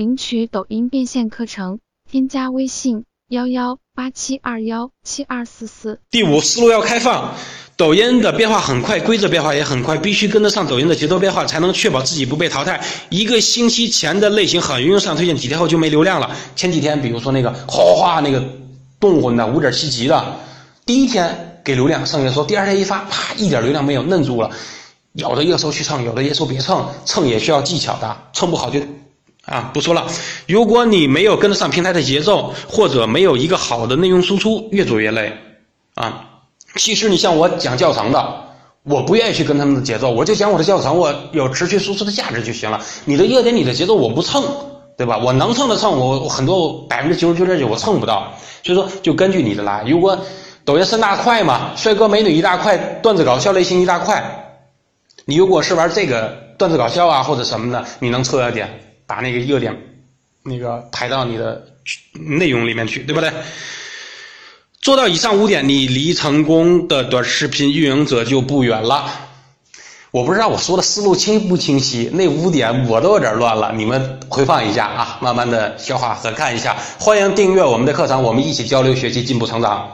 领取抖音变现课程，添加微信幺幺八七二幺七二四四。第五，思路要开放。抖音的变化很快，规则变化也很快，必须跟得上抖音的节奏变化，才能确保自己不被淘汰。一个星期前的类型很容易上推荐，几天后就没流量了。前几天，比如说那个哗哗哗那个动魂的五点七级的，第一天给流量上热搜，第二天一发，啪，一点流量没有，愣住了。有的热搜去蹭，有的热搜别蹭，蹭也需要技巧的，蹭不好就啊不说了。如果你没有跟得上平台的节奏，或者没有一个好的内容输出，越做越累啊。其实你像我讲教程的，我不愿意去跟他们的节奏，我就讲我的教程，我有持续输出的价值就行了。你的热点，你的节奏我不蹭，对吧？我能蹭的蹭，我很多百分之九十九点九我蹭不到。所以说，就根据你的来。如果抖音三大块嘛，帅哥美女一大块，段子搞笑类型一大块，你如果是玩这个段子搞笑啊或者什么的，你能蹭热点，把那个热点那个排到你的内容里面去，对不对？做到以上五点，你离成功的短视频运营者就不远了。我不知道我说的思路清不清晰，那五点我都有点乱了，你们回放一下啊，慢慢的消化和看一下。欢迎订阅我们的课程，我们一起交流学习，进步成长。